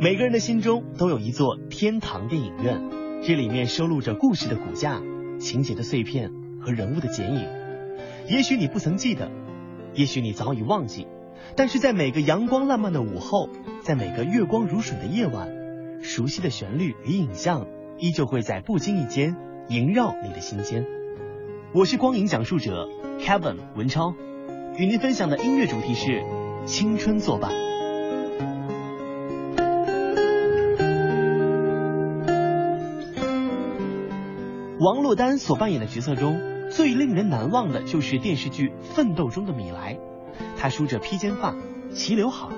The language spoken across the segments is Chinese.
每个人的心中都有一座天堂电影院，这里面收录着故事的骨架、情节的碎片和人物的剪影。也许你不曾记得，也许你早已忘记，但是在每个阳光烂漫的午后，在每个月光如水的夜晚，熟悉的旋律与影像依旧会在不经意间萦绕你的心间。我是光影讲述者 Kevin 文超，与您分享的音乐主题是青春作伴。王珞丹所扮演的角色中，最令人难忘的就是电视剧《奋斗》中的米莱。她梳着披肩发，齐刘海，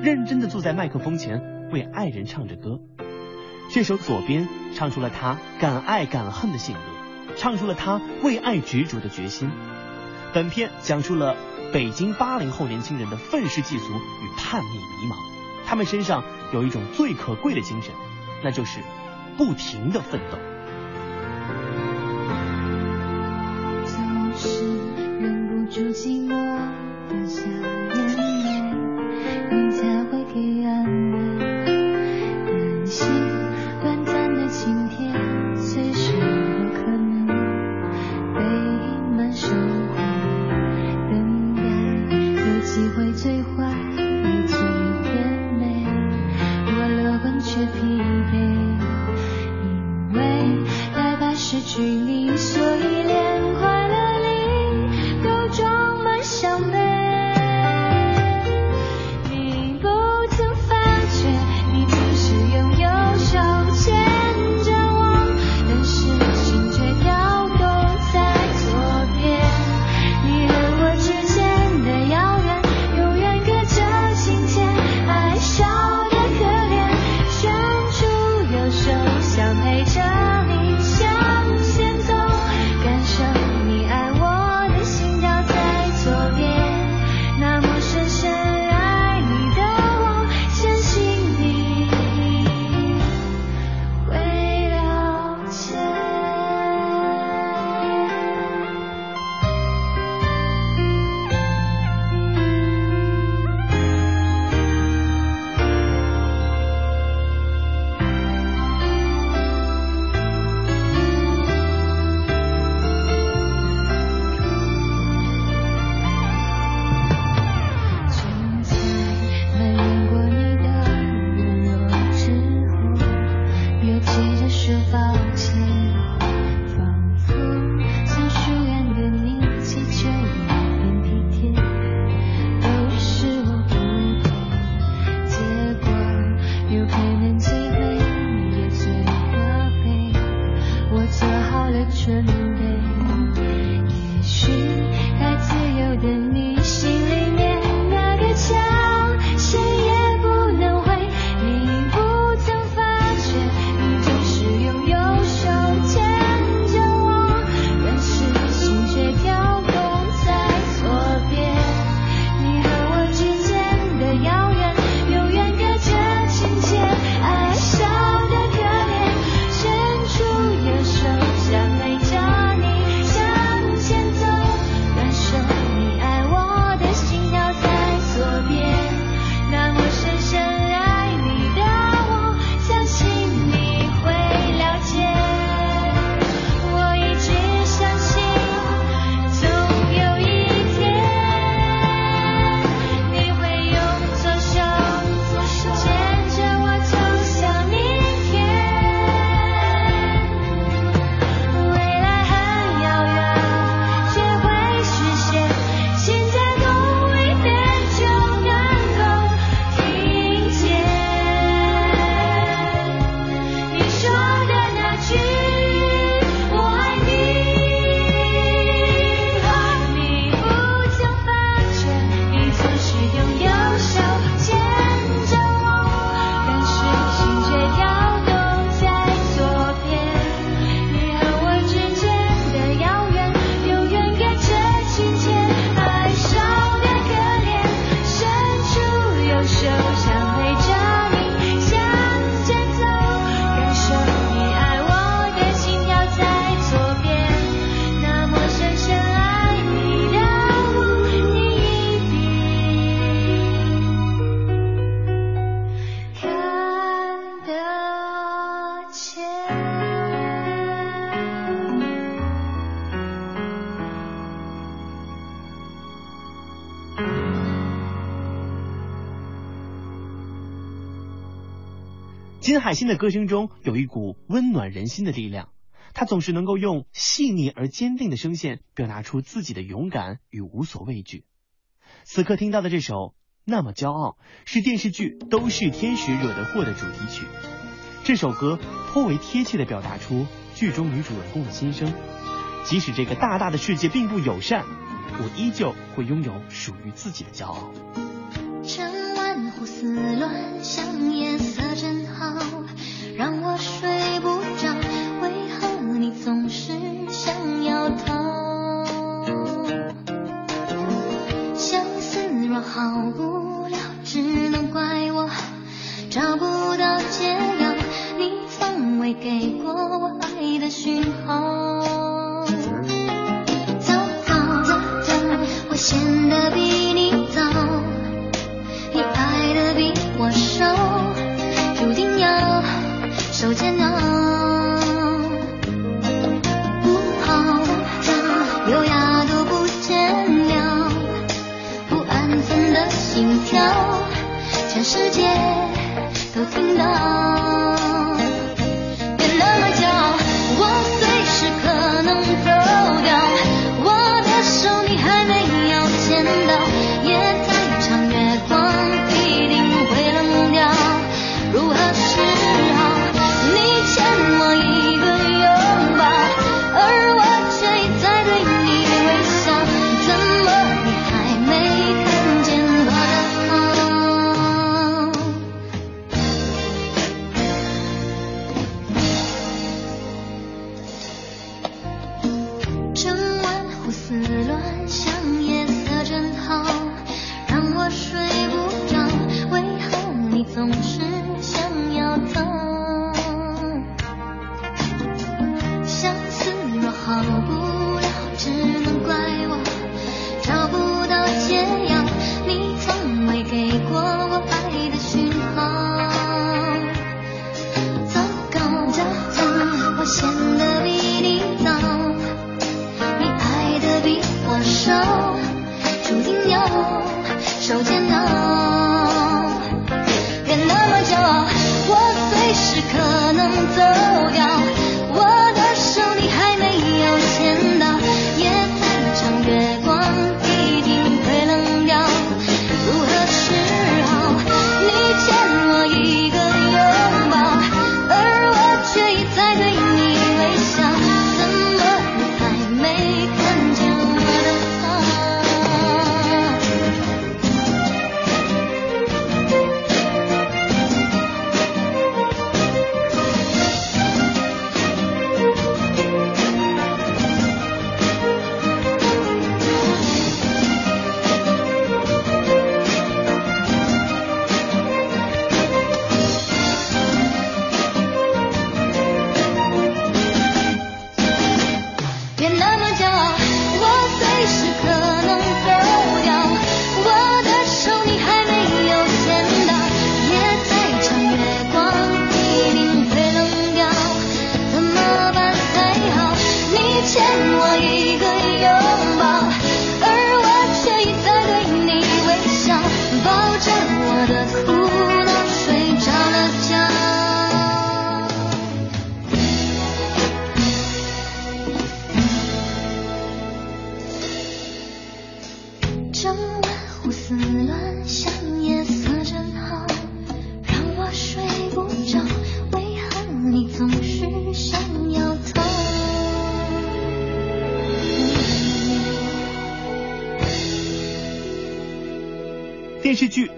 认真的坐在麦克风前为爱人唱着歌。这首《左边》唱出了她敢爱敢恨的性格，唱出了她为爱执着的决心。本片讲述了北京八零后年轻人的愤世嫉俗与叛逆迷茫，他们身上有一种最可贵的精神，那就是不停的奋斗。住寂寞的夏海心的歌声中有一股温暖人心的力量，他总是能够用细腻而坚定的声线表达出自己的勇敢与无所畏惧。此刻听到的这首《那么骄傲》是电视剧《都是天使惹的祸》的主题曲。这首歌颇为贴切地表达出剧中女主人公的心声。即使这个大大的世界并不友善，我依旧会拥有属于自己的骄傲。胡思乱想，夜色真好，让我睡不着。为何你总是想要逃？相思若好不了，只能怪我找不到解药。你从未给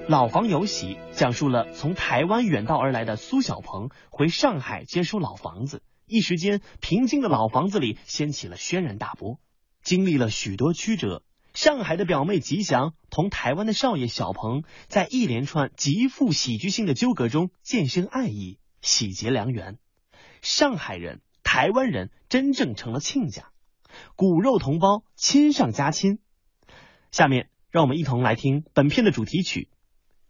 老房有喜》讲述了从台湾远道而来的苏小鹏回上海接收老房子，一时间平静的老房子里掀起了轩然大波。经历了许多曲折，上海的表妹吉祥同台湾的少爷小鹏在一连串极富喜剧性的纠葛中渐生爱意，喜结良缘。上海人、台湾人真正成了亲家，骨肉同胞，亲上加亲。下面让我们一同来听本片的主题曲《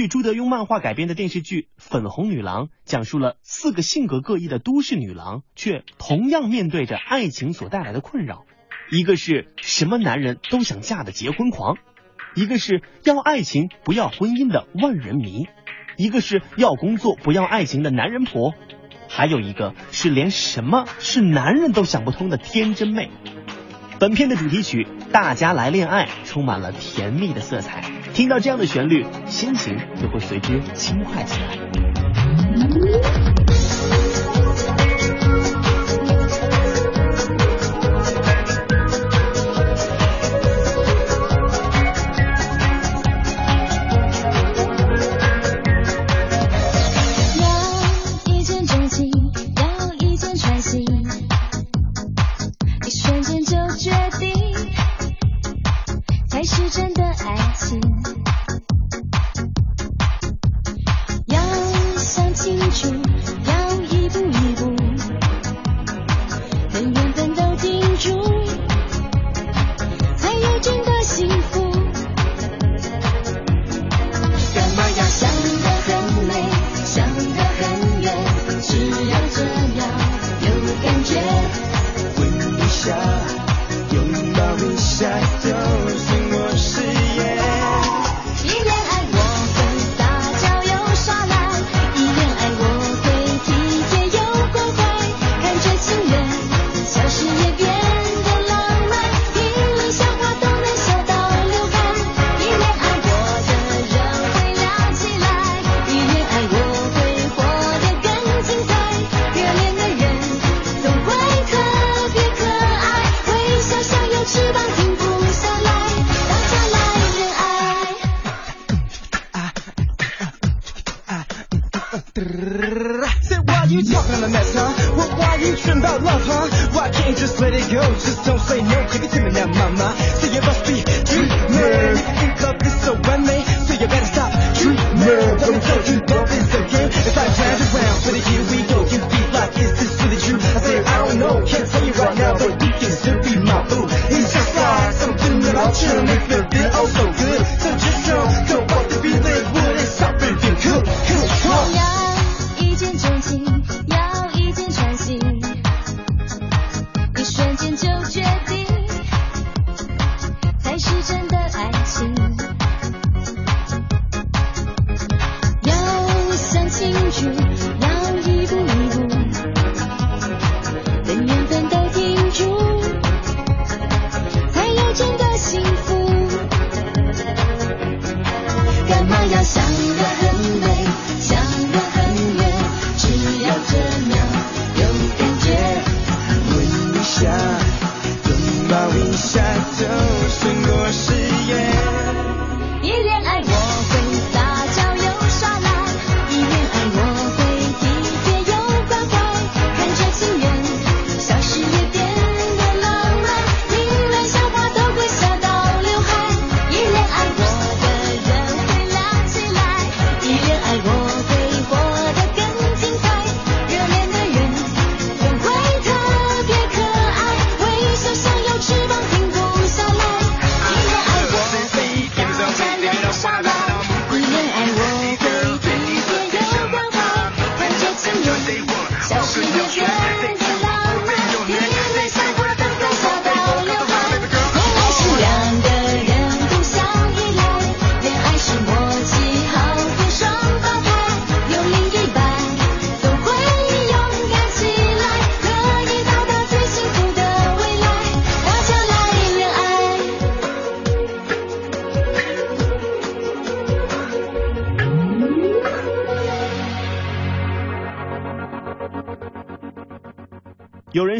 据朱德庸漫画改编的电视剧《粉红女郎》，讲述了四个性格各异的都市女郎，却同样面对着爱情所带来的困扰。一个是什么男人都想嫁的结婚狂，一个是要爱情不要婚姻的万人迷，一个是要工作不要爱情的男人婆，还有一个是连什么是男人都想不通的天真妹。本片的主题曲《大家来恋爱》充满了甜蜜的色彩。听到这样的旋律，心情就会随之轻快起来。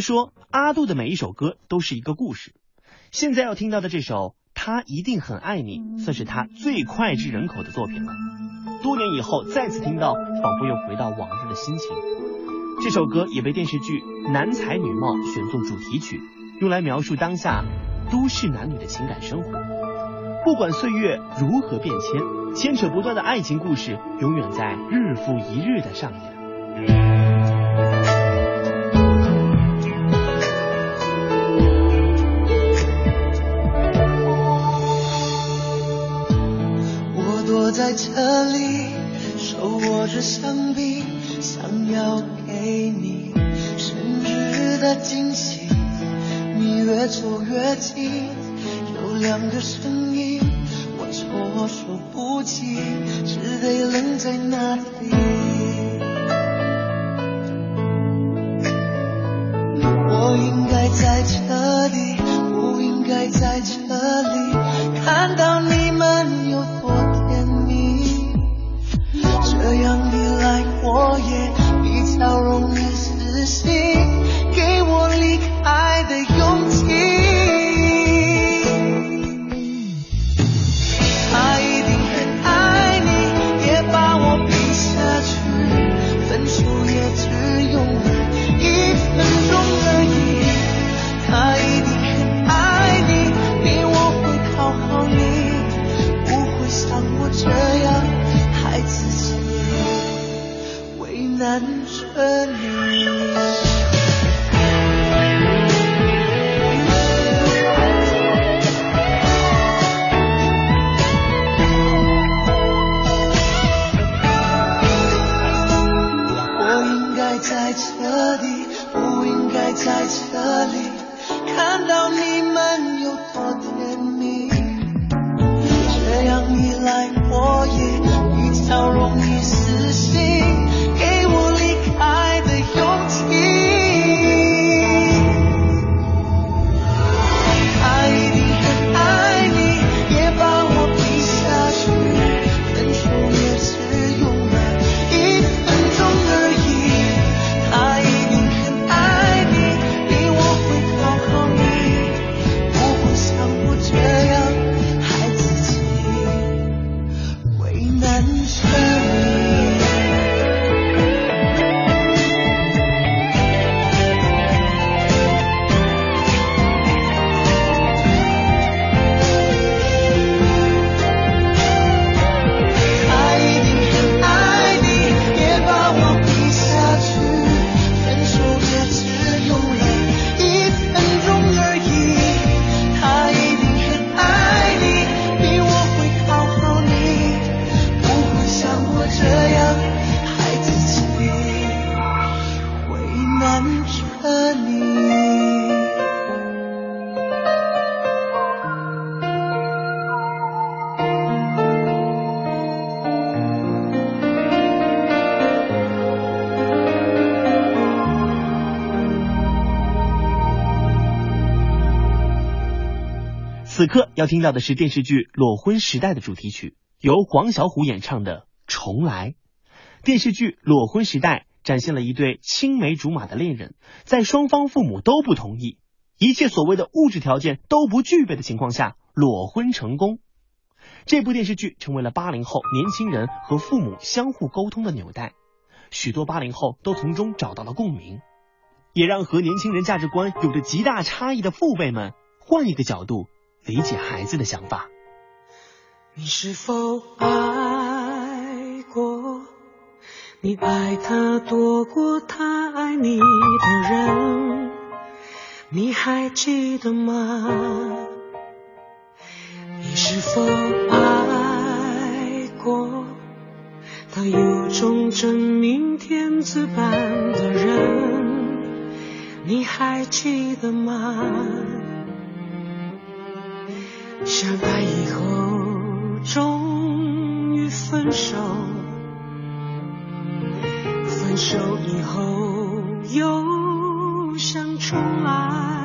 说，阿杜的每一首歌都是一个故事。现在要听到的这首《他一定很爱你》，算是他最脍炙人口的作品了。多年以后再次听到，仿佛又回到往日的心情。这首歌也被电视剧《男才女貌》选作主题曲，用来描述当下都市男女的情感生活。不管岁月如何变迁，牵扯不断的爱情故事，永远在日复一日的上演。在这里，手握着香槟，想要给你生日的惊喜。你越走越近，有两个声音，我措手不及，只得愣在那里。我应该在这里，不应该在这里，看到刻要听到的是电视剧《裸婚时代》的主题曲，由黄小琥演唱的《重来》。电视剧《裸婚时代》展现了一对青梅竹马的恋人，在双方父母都不同意、一切所谓的物质条件都不具备的情况下，裸婚成功。这部电视剧成为了八零后年轻人和父母相互沟通的纽带，许多八零后都从中找到了共鸣，也让和年轻人价值观有着极大差异的父辈们换一个角度理解孩子的想法。你是否爱过？你爱他多过他爱你的人，你还记得吗？你是否爱过他有种真命天子般的人？你还记得吗？相爱以后终于分手，分手以后又想重来。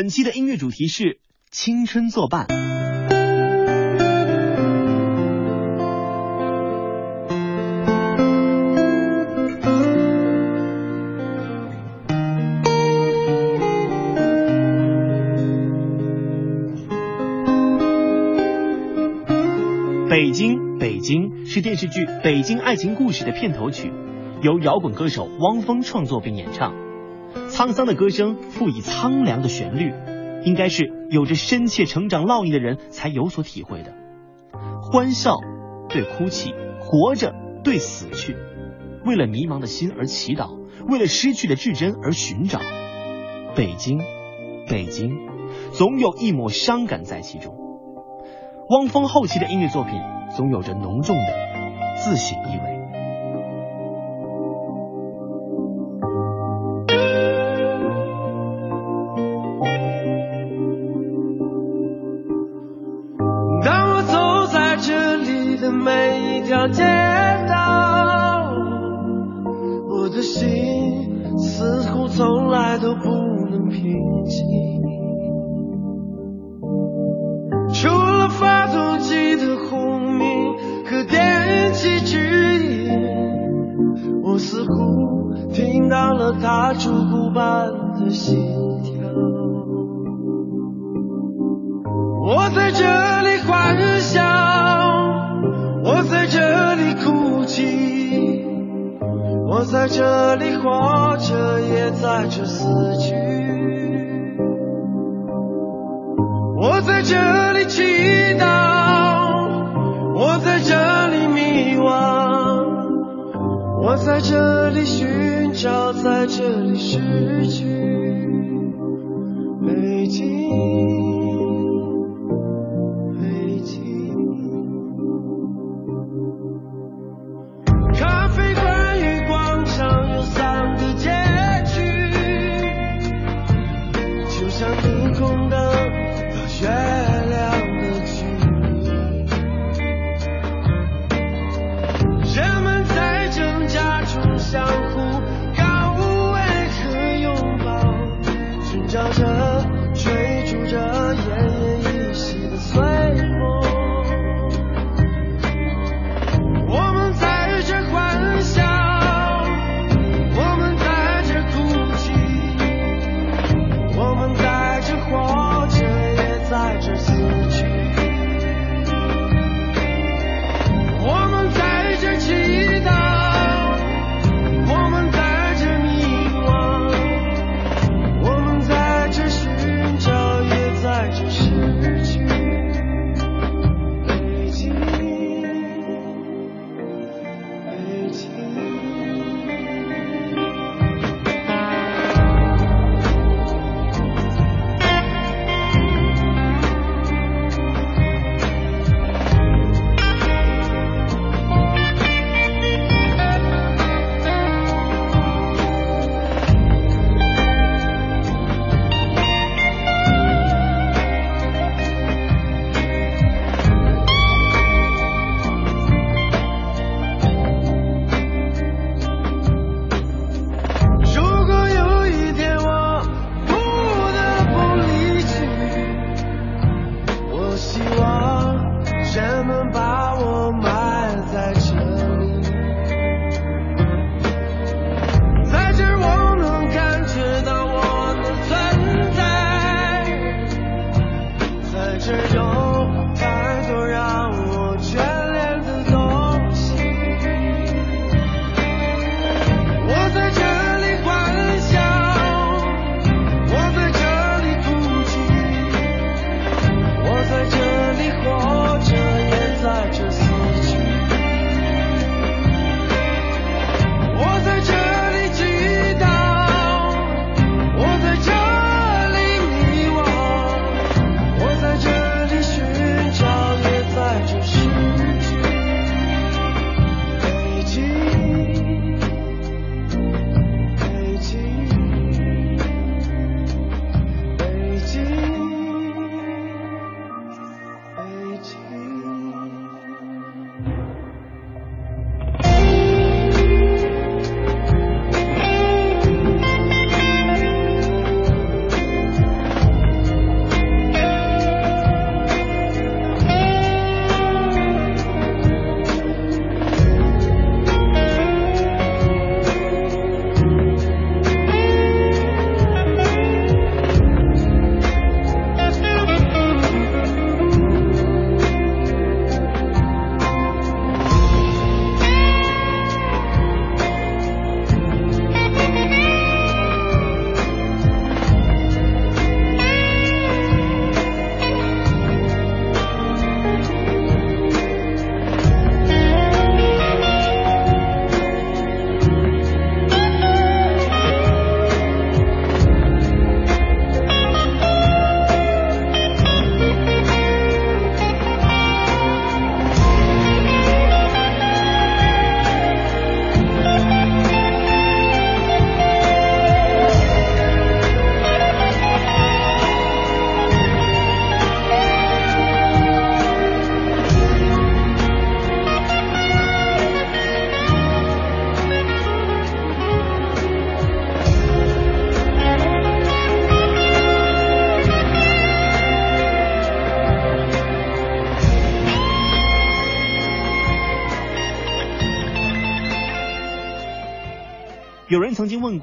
本期的音乐主题是青春作伴。北京北京是电视剧北京爱情故事的片头曲由摇滚歌手汪峰创作并演唱。沧桑的歌声赋以苍凉的旋律，应该是有着深切成长烙印的人才有所体会的。欢笑对哭泣，活着对死去，为了迷茫的心而祈祷，为了失去的至真而寻找。北京，北京，总有一抹伤感在其中。汪峰后期的音乐作品总有着浓重的自省意味。听到了他烛鼓般的心跳，我在这里欢笑，我在这里哭泣，我在这里活着，也在这死去，我在这里祈祷，在这里寻找，在这里失去。美景，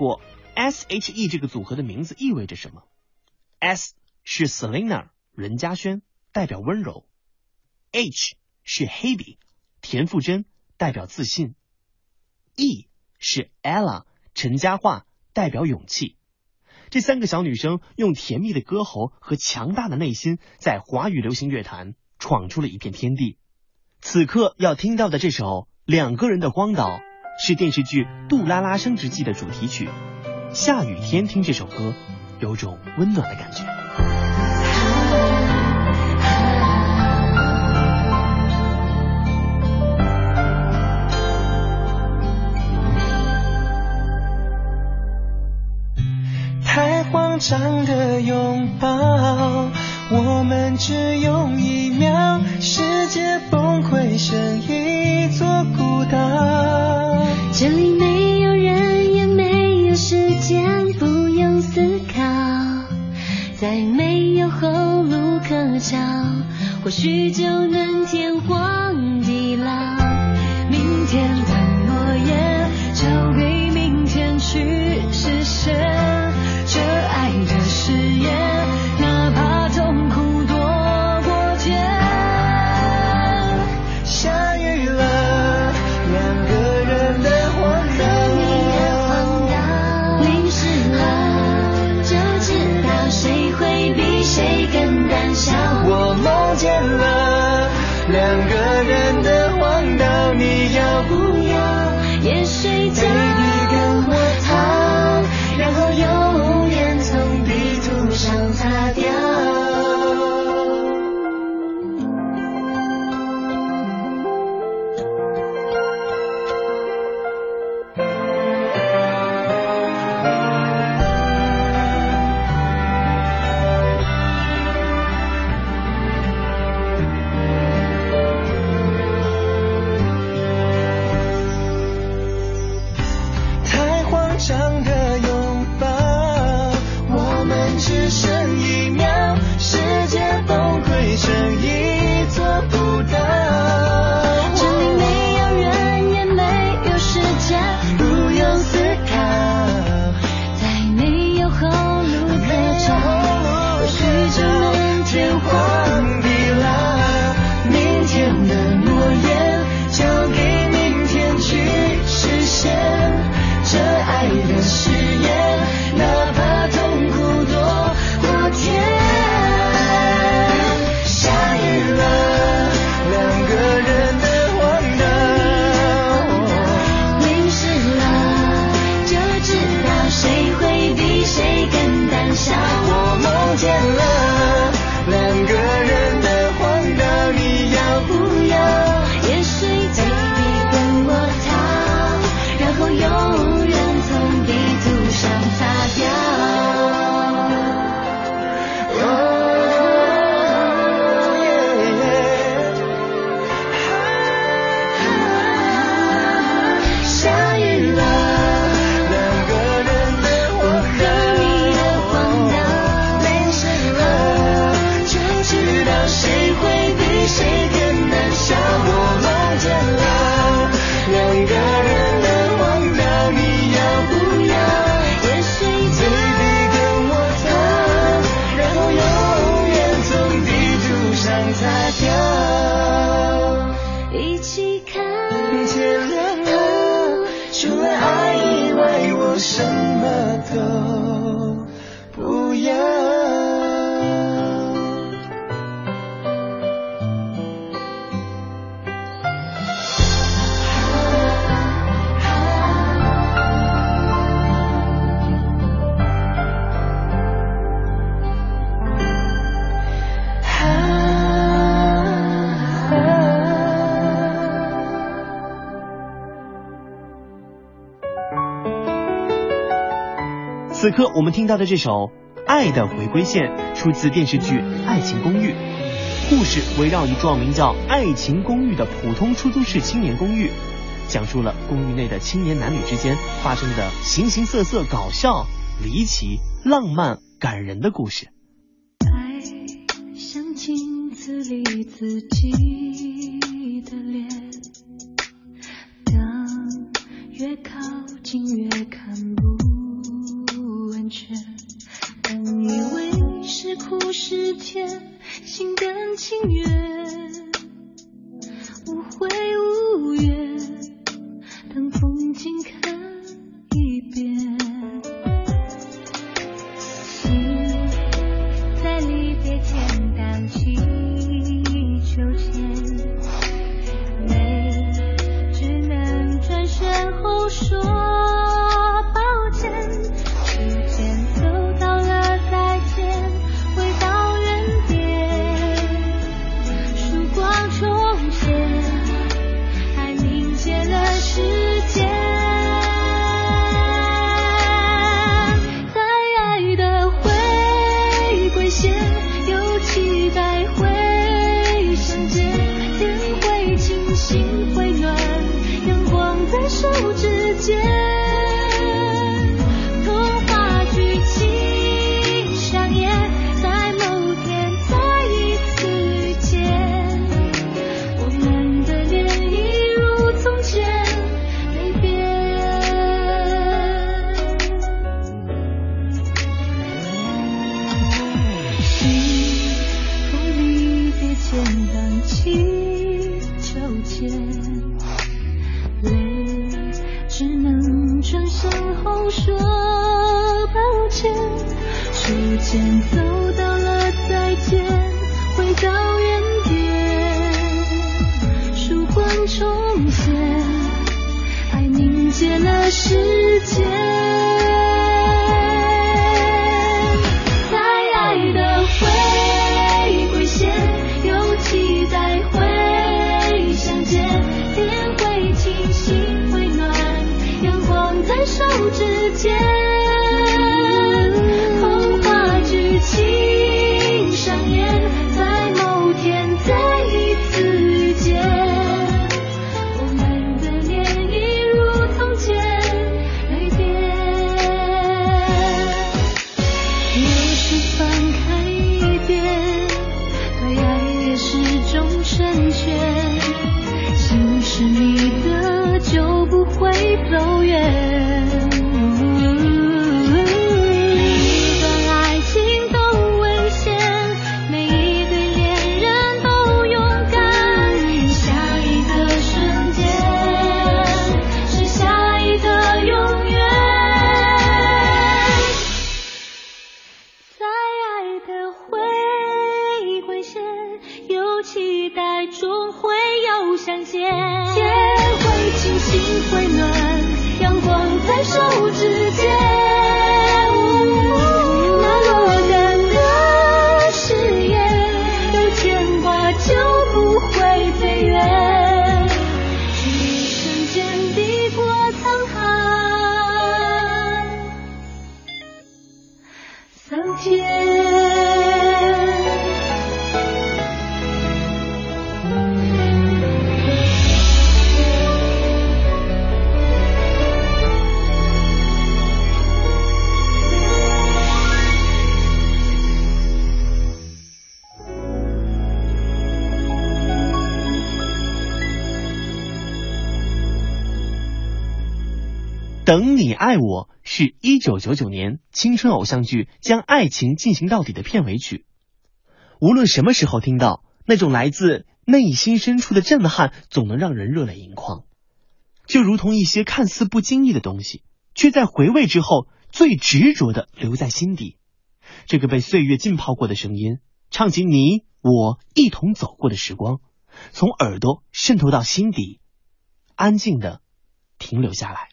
过，S H E 这个组合的名字意味着什么？S 是 Selina 任嘉萱，代表温柔；H 是 Hebe 田馥甄，代表自信；E 是 Ella 陈嘉桦，代表勇气。这三个小女生用甜蜜的歌喉和强大的内心，在华语流行乐坛闯出了一片天地。此刻要听到的这首《两个人的荒岛》。是电视剧《杜拉拉升职记》的主题曲，下雨天听这首歌，有种温暖的感觉。太慌张的拥抱，我们只用一秒，世界崩溃成一座孤岛。这里没有人，也没有时间，不用思考，再没有后路可找，或许就能天荒地老。明天的诺言，交给明天去实现。刻我们听到的这首《爱的回归线》出自电视剧《爱情公寓》，故事围绕一幢名叫“爱情公寓”的普通出租式青年公寓，讲述了公寓内的青年男女之间发生的形形色色、搞笑、离奇、浪漫、感人的故事。爱像镜子里自己的脸，当越靠近越爱我是一九九九年青春偶像剧《将爱情进行到底》的片尾曲。无论什么时候听到，那种来自内心深处的震撼，总能让人热泪盈眶。就如同一些看似不经意的东西，却在回味之后最执着的留在心底。这个被岁月浸泡过的声音，唱起你我一同走过的时光，从耳朵渗透到心底，安静的停留下来。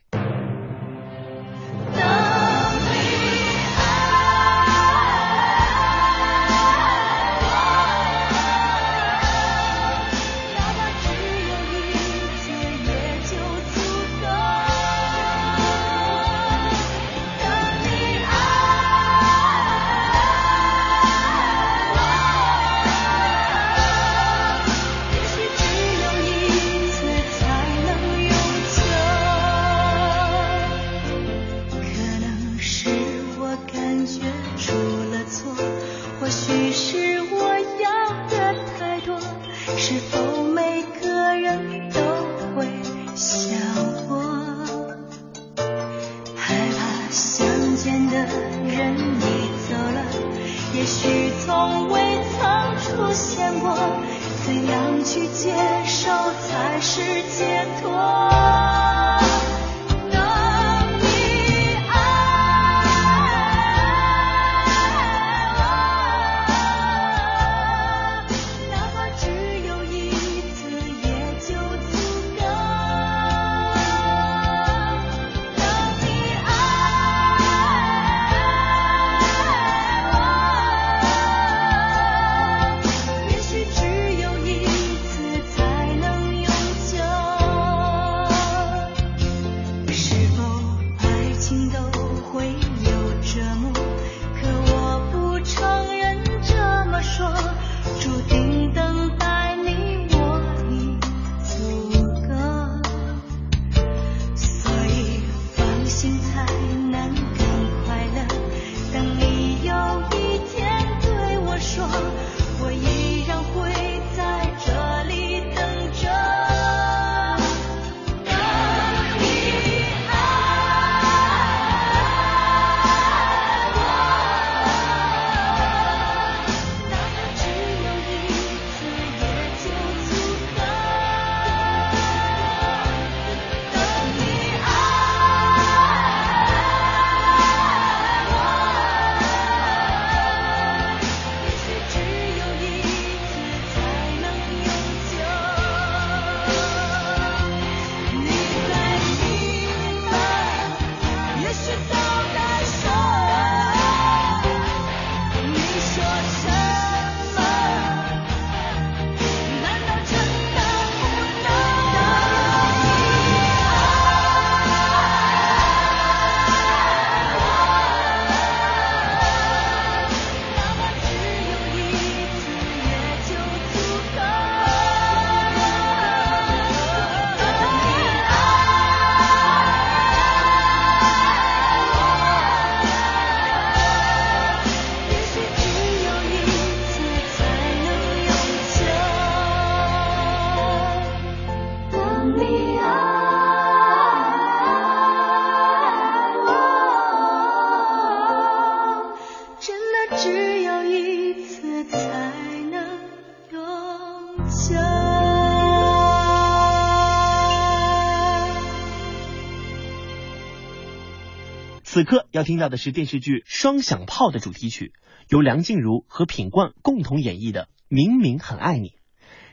此刻要听到的是电视剧《双响炮》的主题曲，由梁静茹和品冠共同演绎的《明明很爱你》。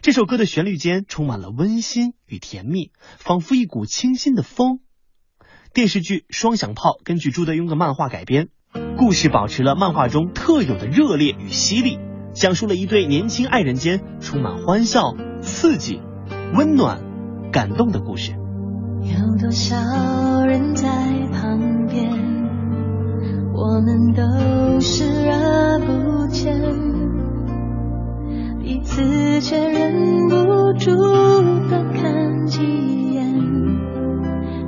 这首歌的旋律间充满了温馨与甜蜜，仿佛一股清新的风。电视剧《双响炮》根据朱德庸的漫画改编，故事保持了漫画中特有的热烈与犀利，讲述了一对年轻爱人间充满欢笑、刺激、温暖、感动的故事。有多少人在旁边，我们都视而不见，彼此却忍不住的看几眼，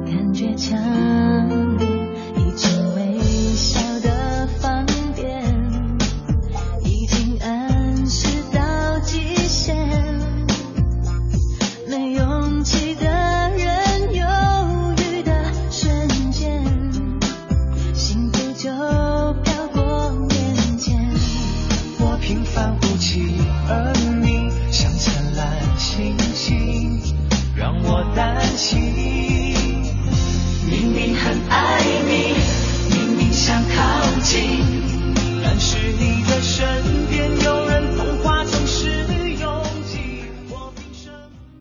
感觉强爱你，明明想靠近，